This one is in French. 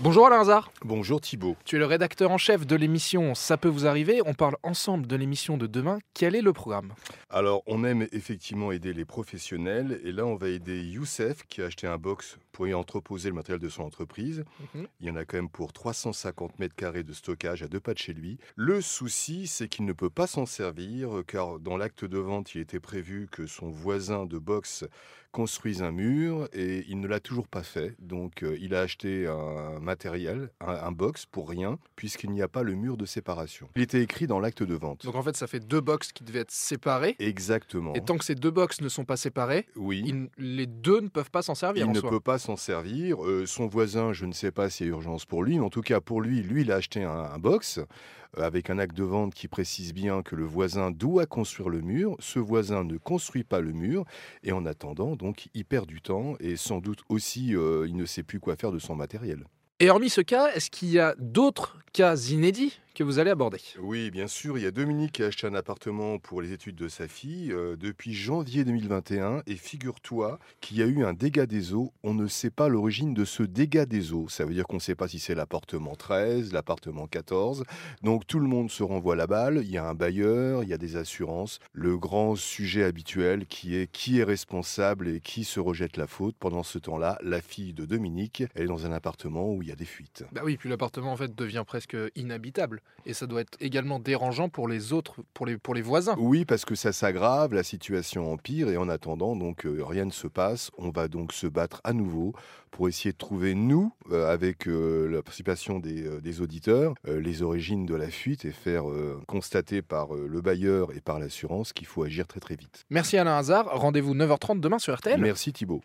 Bonjour Alain Hazard. Bonjour Thibault. Tu es le rédacteur en chef de l'émission Ça peut vous arriver. On parle ensemble de l'émission de demain. Quel est le programme? Alors, on aime effectivement aider les professionnels. Et là, on va aider Youssef qui a acheté un box pour y entreposer le matériel de son entreprise. Mhm. Il y en a quand même pour 350 mètres carrés de stockage à deux pas de chez lui. Le souci, c'est qu'il ne peut pas s'en servir car dans l'acte de vente, il était prévu que son voisin de box construise un mur et il ne l'a toujours pas fait. Donc, euh, il a acheté un matériel, un, un box pour rien, puisqu'il n'y a pas le mur de séparation. Il était écrit dans l'acte de vente. Donc en fait, ça fait deux box qui devaient être séparés. Exactement. Et tant que ces deux box ne sont pas séparés, Oui. ils- les deux ne peuvent pas s'en servir Il en ne soi. peut pas s'en servir. Euh, son voisin, je ne sais pas s'il y a urgence pour lui, mais en tout cas pour lui, lui, il a acheté un, un box euh, avec un acte de vente qui précise bien que le voisin doit construire le mur. Ce voisin ne construit pas le mur et en attendant, donc, il perd du temps et sans doute aussi, euh, il ne sait plus quoi faire de son matériel. Et hormis ce cas, est-ce qu'il y a d'autres cas inédits? Que vous allez aborder Oui, bien sûr. Il y a Dominique qui a acheté un appartement pour les études de sa fille euh, depuis janvier 2021. Et figure-toi qu'il y a eu un dégât des eaux. On ne sait pas l'origine de ce dégât des eaux. Ça veut dire qu'on ne sait pas si c'est l'appartement 13, l'appartement 14. Donc tout le monde se renvoie la balle. Il y a un bailleur, il y a des assurances. Le grand sujet habituel qui est qui est responsable et qui se rejette la faute. Pendant ce temps-là, la fille de Dominique, elle est dans un appartement où il y a des fuites. Bah oui, puis l'appartement en fait devient presque inhabitable. Et ça doit être également dérangeant pour les autres, pour les, pour les voisins. Oui, parce que ça s'aggrave, la situation empire et en attendant, donc euh, rien ne se passe. On va donc se battre à nouveau pour essayer de trouver, nous, euh, avec euh, la participation des, euh, des auditeurs, les origines de la fuite et faire constater par le bailleur et par l'assurance qu'il faut agir très très vite. Merci Alain Hazard. Rendez-vous 9h30 demain sur RTL. Merci Thibault.